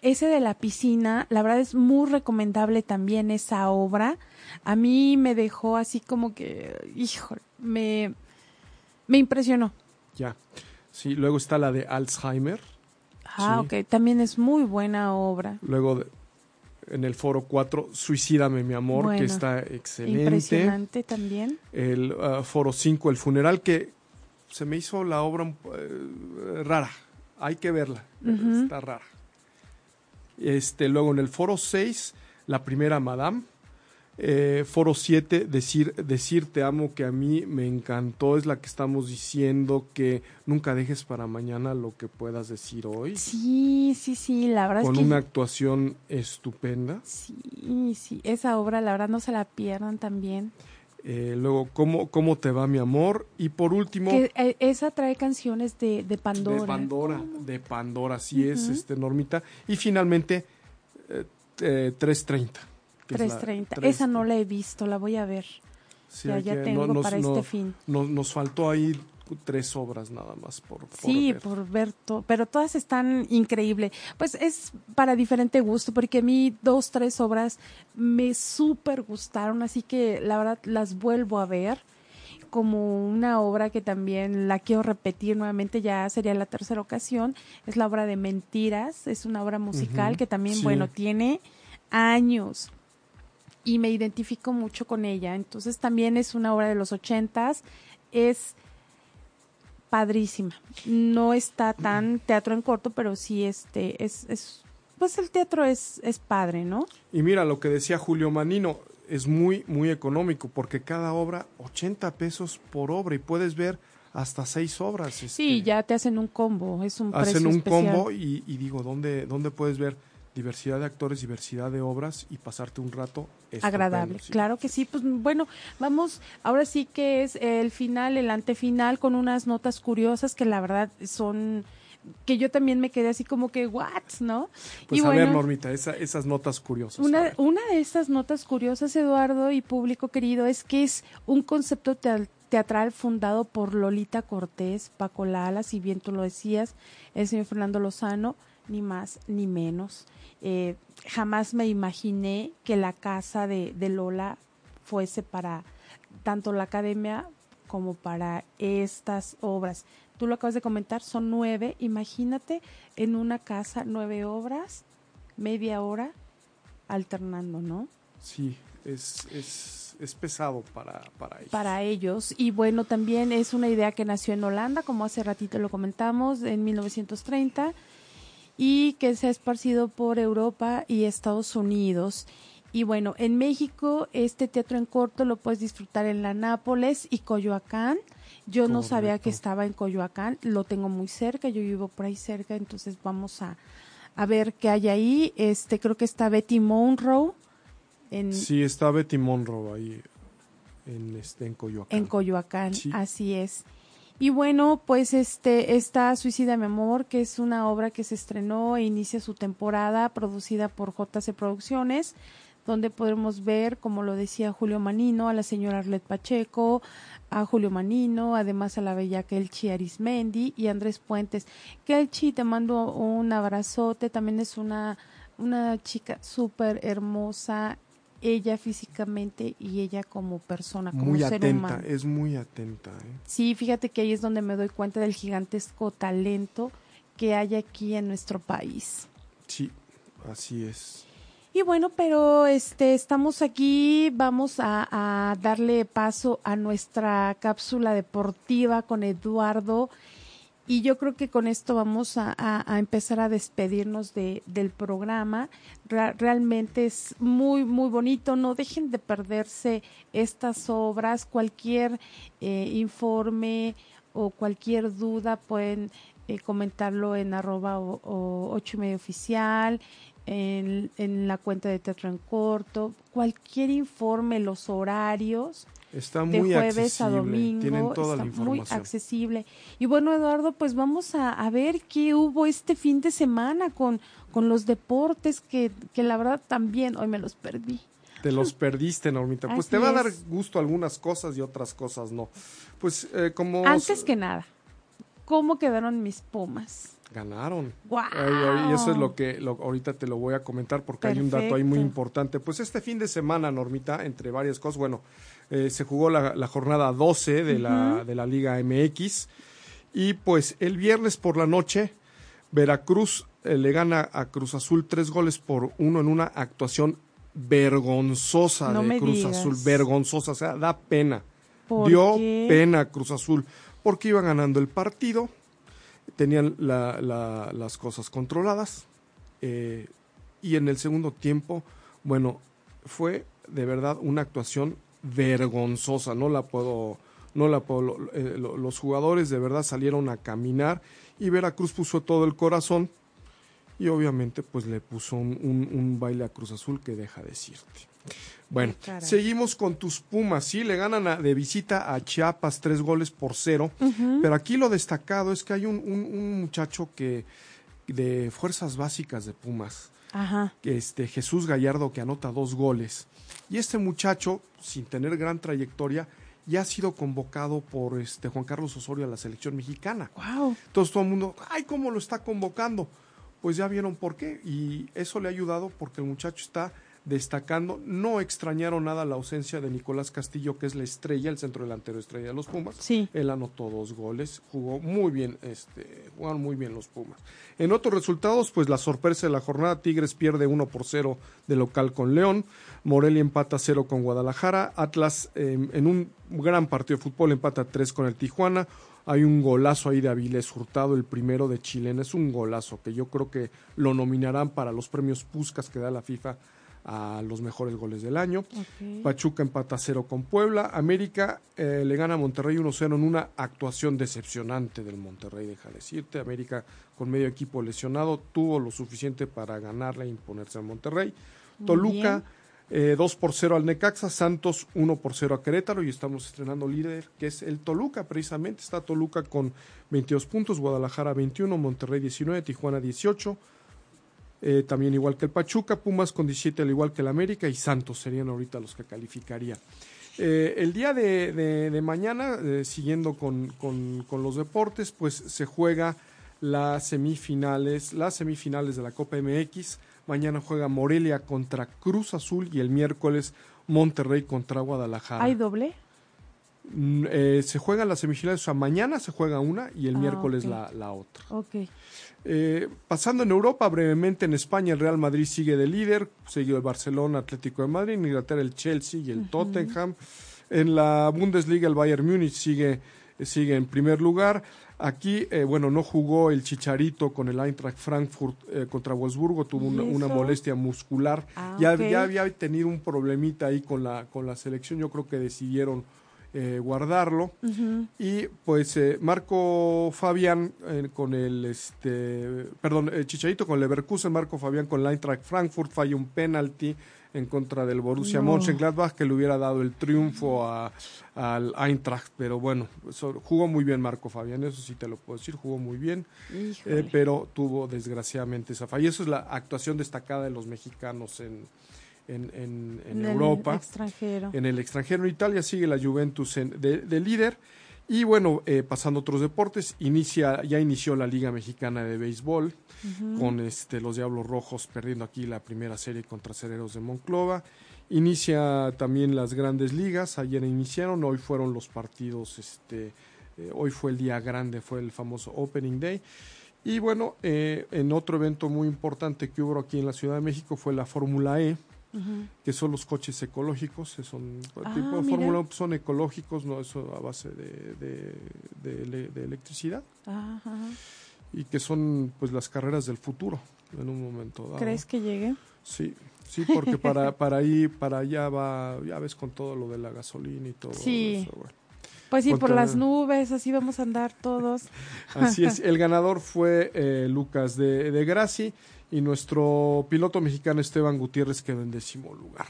Ese de la piscina, la verdad es muy recomendable también esa obra. A mí me dejó así como que, hijo, me, me impresionó. Ya. Sí, luego está la de Alzheimer. Ah, ok, también es muy buena obra. Luego en el foro 4, Suicídame mi amor, que está excelente. Impresionante también. El uh, foro 5, El funeral, que se me hizo la obra uh, rara. Hay que verla, está rara. Este, luego en el foro 6, la primera Madame. Eh, foro 7, decir, decir te amo, que a mí me encantó, es la que estamos diciendo que nunca dejes para mañana lo que puedas decir hoy. Sí, sí, sí, la verdad Con es que... una actuación estupenda. Sí, sí, esa obra la verdad no se la pierdan también. Eh, luego, ¿cómo, ¿Cómo te va mi amor? Y por último... Que, eh, esa trae canciones de, de, Pandora. De Pandora, de Pandora, sí es, este, Normita. Y finalmente, eh, 330. 330. esa no la he visto, la voy a ver. ya, ya tengo para este fin. nos faltó ahí tres obras nada más por, sí por ver todo pero todas están increíbles pues es para diferente gusto porque a mí dos tres obras me súper gustaron así que la verdad las vuelvo a ver como una obra que también la quiero repetir nuevamente, ya sería la tercera ocasión, es la obra de Mentiras, es una obra musical que también, bueno, tiene años y me identifico mucho con ella, entonces también es una obra de los ochentas, es padrísima. No está tan teatro en corto, pero sí este es, es pues el teatro es, es padre, ¿no? Y mira lo que decía Julio Manino, es muy, muy económico porque cada obra 80 pesos por obra y puedes ver hasta seis obras. Sí, este, ya te hacen un combo, es un hacen un combo y, y, digo, ¿dónde, ¿dónde puedes ver diversidad de actores, diversidad de obras y pasarte un rato agradable. Claro que sí, pues bueno, vamos, ahora sí que es el final, el antefinal con unas notas curiosas que la verdad son que yo también me quedé así como que, ¿what? ¿No? Pues a ver, Normita, esas notas curiosas. Una, una de esas notas curiosas, Eduardo y público querido, es que es un concepto teatral fundado por Lolita Cortés, Paco Lala, si bien tú lo decías, el señor Fernando Lozano, ni más ni menos. Eh, jamás me imaginé que la casa de, de Lola fuese para tanto la academia como para estas obras. Tú lo acabas de comentar, son nueve. Imagínate en una casa nueve obras, media hora, alternando, ¿no? Sí, es, es, es pesado para, para ellos. Para ellos. Y bueno, también es una idea que nació en Holanda, como hace ratito lo comentamos, en 1930 y que se ha esparcido por Europa y Estados Unidos. Y bueno, en México este teatro en corto lo puedes disfrutar en la Nápoles y Coyoacán. Yo no sabía que estaba en Coyoacán, lo tengo muy cerca, yo vivo por ahí cerca, entonces vamos a, a ver qué hay ahí. Este creo que está Betty Monroe. En, sí, está Betty Monroe ahí en, este, en Coyoacán. En Coyoacán, así es. Y bueno, pues este está Suicida mi amor, que es una obra que se estrenó e inicia su temporada, producida por JC Producciones. donde podremos ver, como lo decía Julio Manino, a la señora Arlet Pacheco, a Julio Manino, además a la bella Kelchi Arismendi y Andrés Puentes. Kelchi, te mando un abrazote, también es una, una chica súper hermosa, ella físicamente y ella como persona, como muy ser atenta, humano. es muy atenta. ¿eh? Sí, fíjate que ahí es donde me doy cuenta del gigantesco talento que hay aquí en nuestro país. Sí, así es. Y bueno, pero este estamos aquí, vamos a, a darle paso a nuestra cápsula deportiva con Eduardo. Y yo creo que con esto vamos a, empezar a despedirnos de, del programa. Ra- realmente es muy, muy bonito. No dejen de perderse estas obras. Cualquier eh, informe o cualquier duda pueden eh, comentarlo en arroba o ocho y medio oficial, en, en la cuenta de Teatro en Corto. Cualquier informe, los horarios Está de muy jueves a accesible, domingo. tienen toda está la muy accesible. Y bueno, Eduardo, pues vamos a, a ver qué hubo este fin de semana con, con los deportes, que, que la verdad también hoy me los perdí. Te los perdiste, Normita. Pues Así te va a dar gusto algunas cosas y otras cosas no. Pues eh, como Antes que nada, ¿cómo quedaron mis pumas? ganaron. Ay, y eso es lo que lo- ahorita te lo voy a comentar porque hay un dato ahí muy importante. Pues este fin de semana, Normita, entre varias cosas, bueno, eh, se jugó la, la jornada 12 de, la, de la Liga MX y pues el viernes por la noche Veracruz eh, le gana a Cruz Azul tres goles por uno en una actuación vergonzosa No de Cruz digas. Azul, vergonzosa, o sea, da pena. ¿Por Dio qué? pena Cruz Azul porque iba ganando el partido, tenían la- la- las cosas controladas eh, y en el segundo tiempo, bueno, fue de verdad una actuación vergonzosa, no la puedo, no la puedo, eh, lo- los jugadores de verdad salieron a caminar y Veracruz puso todo el corazón y obviamente pues le puso un, un- un baile a Cruz Azul que deja decirte. Bueno, caray. seguimos con tus Pumas, sí, le ganan a- de visita a Chiapas tres goles por cero, pero aquí lo destacado es que hay un, un- muchacho que de fuerzas básicas de Pumas, Ajá. que este Jesús Gallardo que anota dos goles. Y este muchacho, sin tener gran trayectoria, ya ha sido convocado por este Juan Carlos Osorio a la selección mexicana. Wow. Entonces todo el mundo, ay, ¿cómo lo está convocando? Pues ya vieron por qué. Y eso le ha ayudado porque el muchacho está destacando. No extrañaron nada la ausencia de Nicolás Castillo, que es la estrella, el centro delantero estrella de los Pumas. Sí. Él anotó dos goles, jugó muy bien, este, jugaron muy bien los Pumas. En otros resultados, pues la sorpresa de la jornada, Tigres pierde 1 por 0 de local con León, Morelia empata 0 con Guadalajara, Atlas eh, en un gran partido de fútbol empata 3 con el Tijuana, hay un golazo ahí de Avilés Hurtado, el primero de Chilena, es un golazo que yo creo que lo nominarán para los premios Puskas que da la FIFA a los mejores goles del año. Pachuca empata 0 con Puebla. América eh, le gana a Monterrey 1-0 en una actuación decepcionante del Monterrey, deja decirte. América con medio equipo lesionado tuvo lo suficiente para ganarle e imponerse a Monterrey. Muy Toluca eh, 2 por 0 al Necaxa, Santos 1 por 0 a Querétaro y estamos estrenando líder que es el Toluca precisamente. Está Toluca con 22 puntos, Guadalajara 21, Monterrey 19, Tijuana 18. Eh, también igual que el Pachuca, Pumas con 17 al igual que el América y Santos serían ahorita los que calificaría. Eh, el día de, mañana, eh, siguiendo con, con- con los deportes, pues se juega las semifinales, las semifinales de la Copa MX. Mañana juega Morelia contra Cruz Azul y el miércoles Monterrey contra Guadalajara. ¿Hay doble? Mm, eh, se juegan las semifinales, o sea, mañana se juega una y el Ah, miércoles ok. la, la otra. Ok. Eh, pasando en Europa, brevemente en España, el Real Madrid sigue de líder, seguido el Barcelona, Atlético de Madrid, en Inglaterra el Chelsea y el Tottenham. En la Bundesliga el Bayern Múnich sigue, sigue en primer lugar. Aquí, eh, bueno, no jugó el Chicharito con el Eintracht Frankfurt eh, contra Wolfsburgo, tuvo ¿Y una, una molestia muscular. Ah, ya, ok. ya había tenido un problemita ahí con la, con la selección, yo creo que decidieron eh, guardarlo. Y pues eh, Marco Fabián eh, con el este perdón, el Chicharito con Leverkusen, Marco Fabián con el Eintracht Frankfurt falla un penalti en contra del Borussia No. Mönchengladbach que le hubiera dado el triunfo a- al Eintracht, pero bueno, jugó muy bien Marco Fabián, eso sí te lo puedo decir, jugó muy bien, eh, pero tuvo desgraciadamente esa falla. Y eso es la actuación destacada de los mexicanos en, en, en, En el Europa. extranjero. En el extranjero, en Italia sigue la Juventus en- de, de líder. Y bueno, eh, pasando a otros deportes, inicia, ya inició la Liga Mexicana de Béisbol, con este, los Diablos Rojos perdiendo aquí la primera serie contra Cereros de Monclova. Inicia también las grandes ligas, ayer iniciaron, hoy fueron los partidos, este, eh, hoy fue el día grande, fue el famoso Opening Day. Y bueno, eh, en otro evento muy importante que hubo aquí en la Ciudad de México fue la Fórmula E, Que son los coches ecológicos, que son Ah, tipo de. Fórmula E, son ecológicos, no eso a base de, de, de ele- de electricidad Ajá, ajá. y que son pues las carreras del futuro en un momento dado. ¿Crees que llegue? Sí, sí, porque para para ahí para allá va, ya ves con todo lo de la gasolina y todo Sí. eso, bueno. Pues sí, por las nubes, así vamos a andar todos. Así es, el ganador fue eh, Lucas de, de Graci y nuestro piloto mexicano Esteban Gutiérrez quedó en décimo lugar.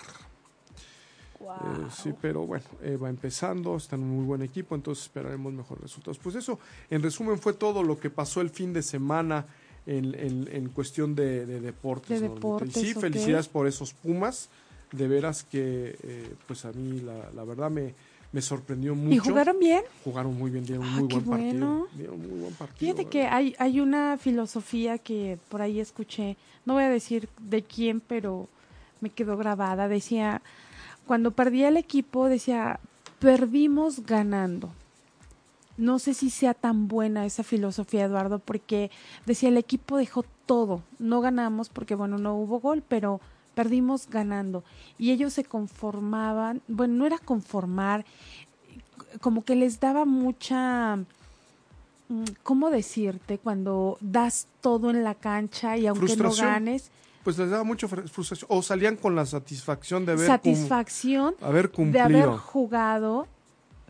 Eh, sí, pero bueno, eh, va empezando, está en un muy buen equipo, entonces esperaremos mejores resultados. Pues eso, en resumen, fue todo lo que pasó el fin de semana en, en- en cuestión de, de deportes. De deportes, sí, felicidades por esos Pumas, de veras que, eh, pues a mí la, la verdad me, me sorprendió mucho. ¿Y jugaron bien? Jugaron muy bien, dieron un Ah, muy qué buen partido. Dieron muy buen partido. Fíjate que hay, hay una filosofía que por ahí escuché, no voy a decir de quién, pero me quedó grabada. Decía, cuando perdía el equipo, decía, perdimos ganando. No sé si sea tan buena esa filosofía, Eduardo, porque decía, el equipo dejó todo. No ganamos porque, bueno, no hubo gol, pero perdimos ganando. Y ellos se conformaban, bueno, no era conformar, como que les daba mucha mm, ¿cómo decirte? Cuando das todo en la cancha y aunque no ganes, Pues les daba mucha fr- frustración. O salían con la satisfacción de haber, cum- satisfacción haber de cumplido. haber jugado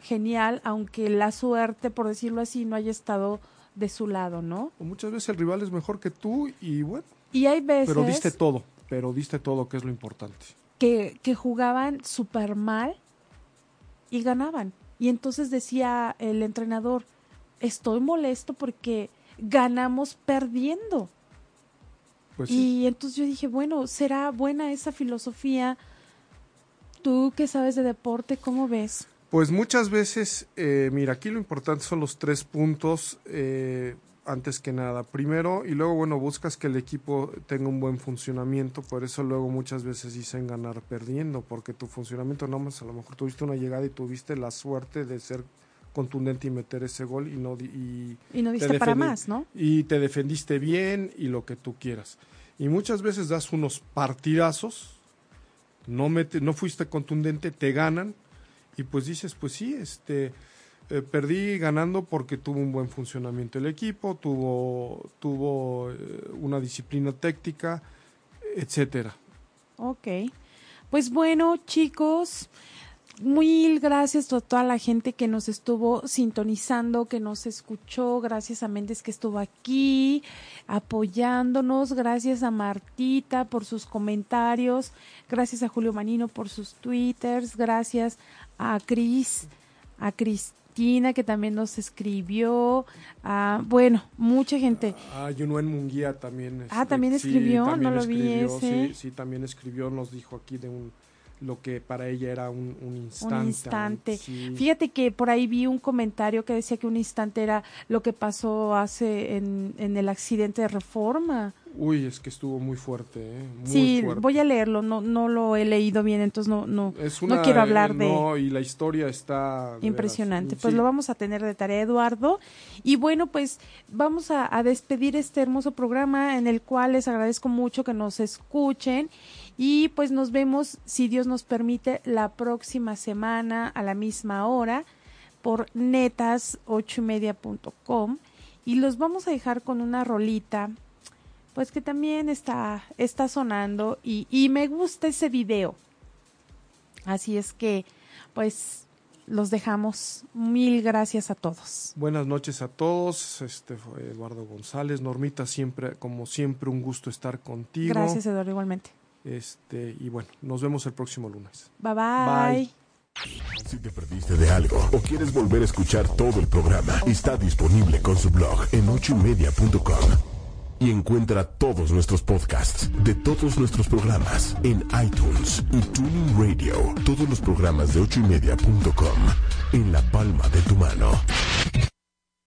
genial, aunque la suerte, por decirlo así, no haya estado de su lado, ¿no? O muchas veces el rival es mejor que tú y bueno, Y hay veces pero diste todo. Pero diste todo, que es lo importante. que, que jugaban súper mal y ganaban. Y entonces decía el entrenador, estoy molesto porque ganamos perdiendo. Pues sí. Y entonces yo dije, bueno, ¿será buena esa filosofía? Tú que sabes de deporte, ¿cómo ves? Pues muchas veces, eh, mira, aquí lo importante son los tres puntos, eh, antes que nada. Primero, y luego, bueno, buscas que el equipo tenga un buen funcionamiento, por eso luego muchas veces dicen ganar perdiendo, porque tu funcionamiento no más, a lo mejor tuviste una llegada y tuviste la suerte de ser contundente y meter ese gol y no y, Y no te diste para más, ¿no? y te defendiste bien y lo que tú quieras. Y muchas veces das unos partidazos, no, mete, no fuiste contundente, te ganan y pues dices, pues sí, este, eh, perdí ganando porque tuvo un buen funcionamiento el equipo, tuvo, tuvo eh, una disciplina táctica, etcétera. Ok. Pues bueno, chicos, mil gracias a toda la gente que nos estuvo sintonizando, que nos escuchó. Gracias a Méndez que estuvo aquí apoyándonos. Gracias a Martita por sus comentarios. Gracias a Julio Manino por sus twitters. Gracias a Cris, a Que también nos escribió. A, bueno, mucha gente. Ah, Yunuen Munguía también. Ah, este, ¿también sí, escribió? también No lo vi escribió, ese. Sí, sí, también escribió, nos dijo aquí de un lo que para ella era un, un instante. Un instante. sí. Fíjate que por ahí vi un comentario que decía que un instante era lo que pasó hace en, en el accidente de reforma. Uy, es que estuvo muy fuerte, ¿eh? Muy sí, fuerte. voy a leerlo, no, no lo he leído bien, entonces no, no, Es no quiero hablar eh, de No, y la historia está... veras, impresionante. sí. Pues lo vamos a tener de tarea, Eduardo. Y bueno, pues vamos a, a despedir este hermoso programa en el cual les agradezco mucho que nos escuchen. Y pues nos vemos, si Dios nos permite, la próxima semana a la misma hora por netas ocho y media punto com. Y los vamos a dejar con una rolita, pues que también está, está sonando y, y me gusta ese video. Así es que, pues, los dejamos. Mil gracias a todos. Buenas noches a todos. Este fue Eduardo González. Normita, siempre, como siempre, un gusto estar contigo. Gracias, Eduardo, igualmente. Este, y bueno, nos vemos el próximo lunes. Bye bye. Bye. Si te perdiste de algo o quieres volver a escuchar todo el programa, está disponible con su blog en ochoymedia.com y encuentra todos nuestros podcasts de todos nuestros programas en iTunes y Tuning Radio. Todos los programas de ochoymedia.com en la palma de tu mano.